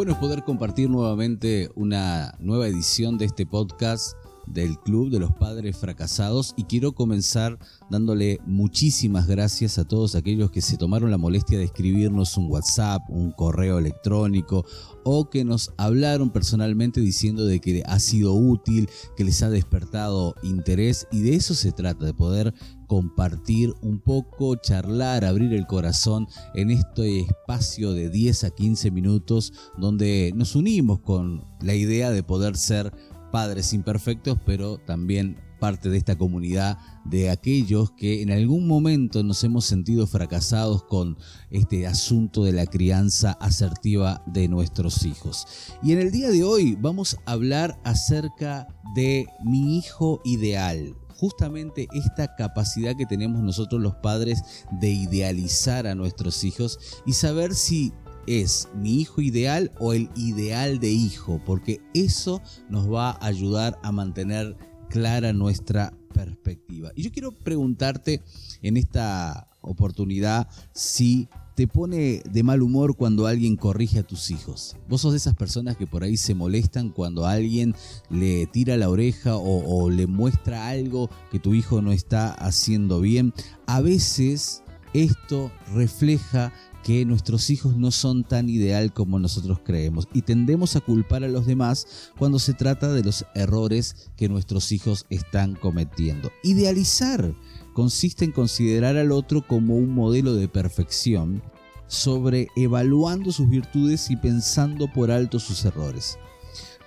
bueno es poder compartir nuevamente una nueva edición de este podcast del Club de los Padres Fracasados y quiero comenzar dándole muchísimas gracias a todos aquellos que se tomaron la molestia de escribirnos un WhatsApp, un correo electrónico o que nos hablaron personalmente diciendo de que ha sido útil, que les ha despertado interés y de eso se trata, de poder compartir un poco, charlar, abrir el corazón en este espacio de 10 a 15 minutos donde nos unimos con la idea de poder ser padres imperfectos, pero también parte de esta comunidad de aquellos que en algún momento nos hemos sentido fracasados con este asunto de la crianza asertiva de nuestros hijos. Y en el día de hoy vamos a hablar acerca de mi hijo ideal justamente esta capacidad que tenemos nosotros los padres de idealizar a nuestros hijos y saber si es mi hijo ideal o el ideal de hijo, porque eso nos va a ayudar a mantener clara nuestra perspectiva. Y yo quiero preguntarte en esta oportunidad si te pone de mal humor cuando alguien corrige a tus hijos. Vos sos de esas personas que por ahí se molestan cuando alguien le tira la oreja o, le muestra algo que tu hijo no está haciendo bien. A veces esto refleja que nuestros hijos no son tan ideal como nosotros creemos y tendemos a culpar a los demás cuando se trata de los errores que nuestros hijos están cometiendo. Idealizar consiste en considerar al otro como un modelo de perfección sobre evaluando sus virtudes y pensando por alto sus errores.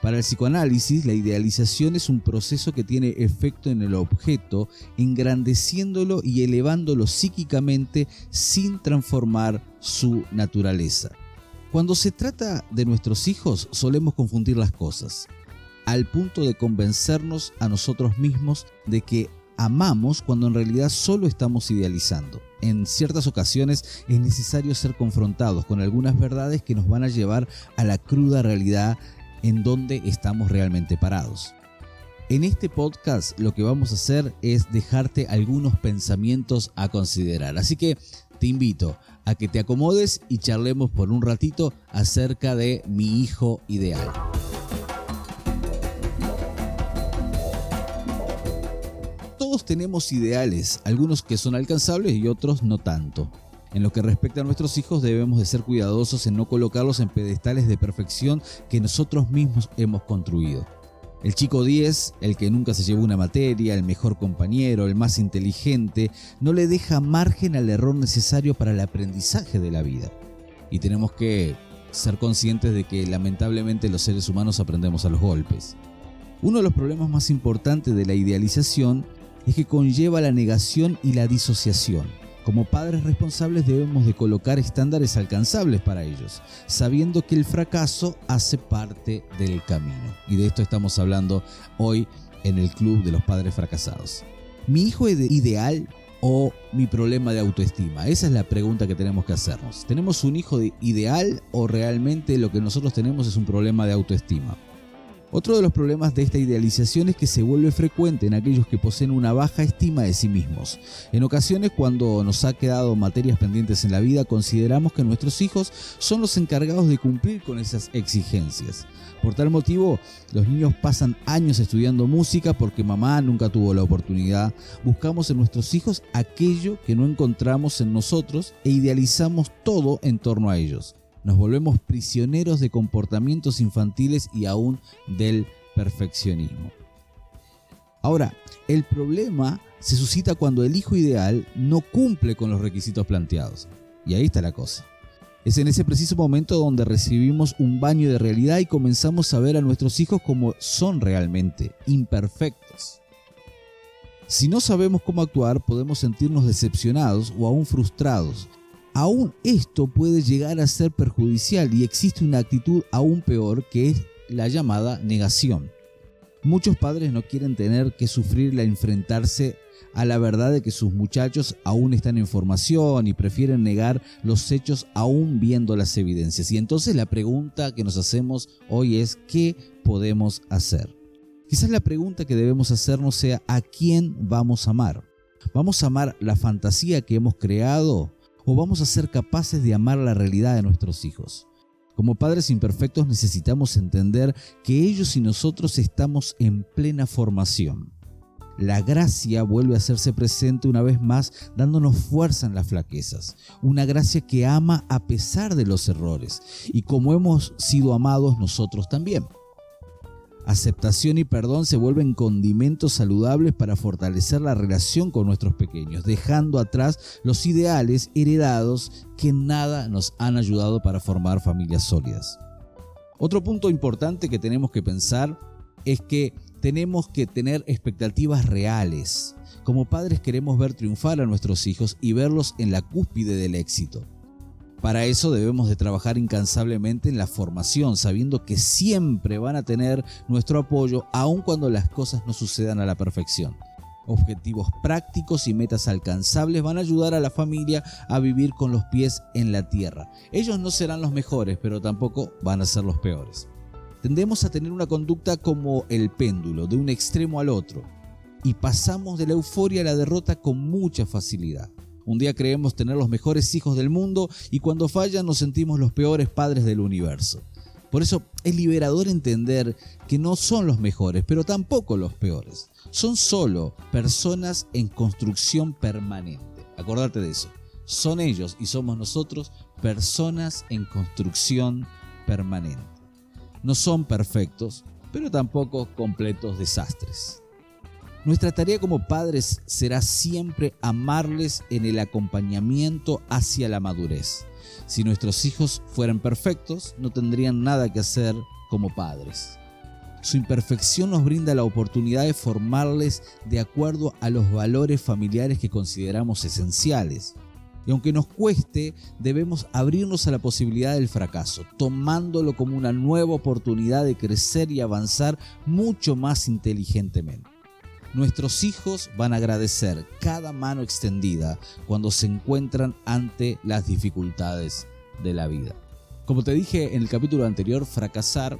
Para el psicoanálisis, la idealización es un proceso que tiene efecto en el objeto, engrandeciéndolo y elevándolo psíquicamente sin transformar su naturaleza. Cuando se trata de nuestros hijos, solemos confundir las cosas, al punto de convencernos a nosotros mismos de que amamos cuando en realidad solo estamos idealizando. En ciertas ocasiones es necesario ser confrontados con algunas verdades que nos van a llevar a la cruda realidad en donde estamos realmente parados. En este podcast lo que vamos a hacer es dejarte algunos pensamientos a considerar. Así que te invito a que te acomodes y charlemos por un ratito acerca de mi hijo ideal. Todos tenemos ideales, algunos que son alcanzables y otros no tanto. En lo que respecta a nuestros hijos debemos de ser cuidadosos en no colocarlos en pedestales de perfección que nosotros mismos hemos construido. El chico 10, el que nunca se llevó una materia, el mejor compañero, el más inteligente, no le deja margen al error necesario para el aprendizaje de la vida. Y tenemos que ser conscientes de que lamentablemente los seres humanos aprendemos a los golpes. Uno de los problemas más importantes de la idealización es que conlleva la negación y la disociación. Como padres responsables debemos de colocar estándares alcanzables para ellos, sabiendo que el fracaso hace parte del camino. Y de esto estamos hablando hoy en el Club de los Padres Fracasados. ¿Mi hijo ideal o mi problema de autoestima? Esa es la pregunta que tenemos que hacernos. ¿Tenemos un hijo ideal o realmente lo que nosotros tenemos es un problema de autoestima? Otro de los problemas de esta idealización es que se vuelve frecuente en aquellos que poseen una baja estima de sí mismos. En ocasiones cuando nos ha quedado materias pendientes en la vida consideramos que nuestros hijos son los encargados de cumplir con esas exigencias. Por tal motivo, los niños pasan años estudiando música porque mamá nunca tuvo la oportunidad. Buscamos en nuestros hijos aquello que no encontramos en nosotros e idealizamos todo en torno a ellos nos volvemos prisioneros de comportamientos infantiles y aún del perfeccionismo. Ahora, el problema se suscita cuando el hijo ideal no cumple con los requisitos planteados. Y ahí está la cosa. Es en ese preciso momento donde recibimos un baño de realidad y comenzamos a ver a nuestros hijos como son realmente, imperfectos. Si no sabemos cómo actuar, podemos sentirnos decepcionados o aún frustrados, aún esto puede llegar a ser perjudicial y existe una actitud aún peor que es la llamada negación. Muchos padres no quieren tener que sufrir la enfrentarse a la verdad de que sus muchachos aún están en formación y prefieren negar los hechos aún viendo las evidencias. Y entonces la pregunta que nos hacemos hoy es ¿qué podemos hacer? Quizás la pregunta que debemos hacernos sea ¿a quién vamos a amar? ¿Vamos a amar la fantasía que hemos creado o vamos a ser capaces de amar la realidad de nuestros hijos. Como padres imperfectos necesitamos entender que ellos y nosotros estamos en plena formación. La gracia vuelve a hacerse presente una vez más dándonos fuerza en las flaquezas. Una gracia que ama a pesar de los errores y como hemos sido amados nosotros también. Aceptación y perdón se vuelven condimentos saludables para fortalecer la relación con nuestros pequeños, dejando atrás los ideales heredados que nada nos han ayudado para formar familias sólidas. Otro punto importante que tenemos que pensar es que tenemos que tener expectativas reales. Como padres queremos ver triunfar a nuestros hijos y verlos en la cúspide del éxito. Para eso debemos de trabajar incansablemente en la formación, sabiendo que siempre van a tener nuestro apoyo aun cuando las cosas no sucedan a la perfección. Objetivos prácticos y metas alcanzables van a ayudar a la familia a vivir con los pies en la tierra. Ellos no serán los mejores, pero tampoco van a ser los peores. Tendemos a tener una conducta como el péndulo, de un extremo al otro, y pasamos de la euforia a la derrota con mucha facilidad. Un día creemos tener los mejores hijos del mundo y cuando fallan nos sentimos los peores padres del universo. Por eso es liberador entender que no son los mejores, pero tampoco los peores. Son solo personas en construcción permanente. Acordate de eso. Son ellos y somos nosotros personas en construcción permanente. No son perfectos, pero tampoco completos desastres. Nuestra tarea como padres será siempre amarles en el acompañamiento hacia la madurez. Si nuestros hijos fueran perfectos, no tendrían nada que hacer como padres. Su imperfección nos brinda la oportunidad de formarles de acuerdo a los valores familiares que consideramos esenciales. Y aunque nos cueste, debemos abrirnos a la posibilidad del fracaso, tomándolo como una nueva oportunidad de crecer y avanzar mucho más inteligentemente. Nuestros hijos van a agradecer cada mano extendida cuando se encuentran ante las dificultades de la vida. Como te dije en el capítulo anterior, fracasar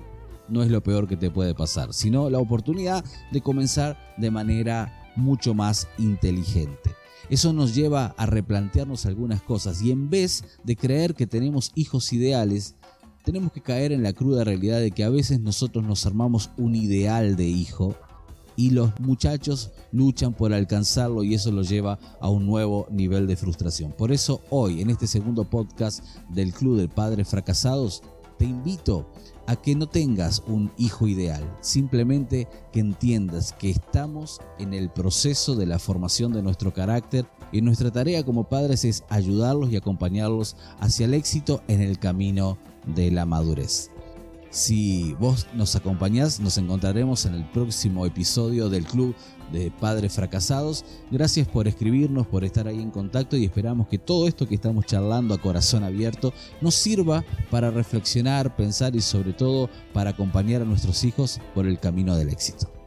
no es lo peor que te puede pasar, sino la oportunidad de comenzar de manera mucho más inteligente. Eso nos lleva a replantearnos algunas cosas y en vez de creer que tenemos hijos ideales, tenemos que caer en la cruda realidad de que a veces nosotros nos armamos un ideal de hijo y los muchachos luchan por alcanzarlo y eso los lleva a un nuevo nivel de frustración. Por eso hoy, en este segundo podcast del Club de Padres Fracasados, te invito a que no tengas un hijo ideal, simplemente que entiendas que estamos en el proceso de la formación de nuestro carácter y nuestra tarea como padres es ayudarlos y acompañarlos hacia el éxito en el camino de la madurez. Si vos nos acompañás, nos encontraremos en el próximo episodio del Club de Padres Fracasados. Gracias por escribirnos, por estar ahí en contacto y esperamos que todo esto que estamos charlando a corazón abierto nos sirva para reflexionar, pensar y sobre todo para acompañar a nuestros hijos por el camino del éxito.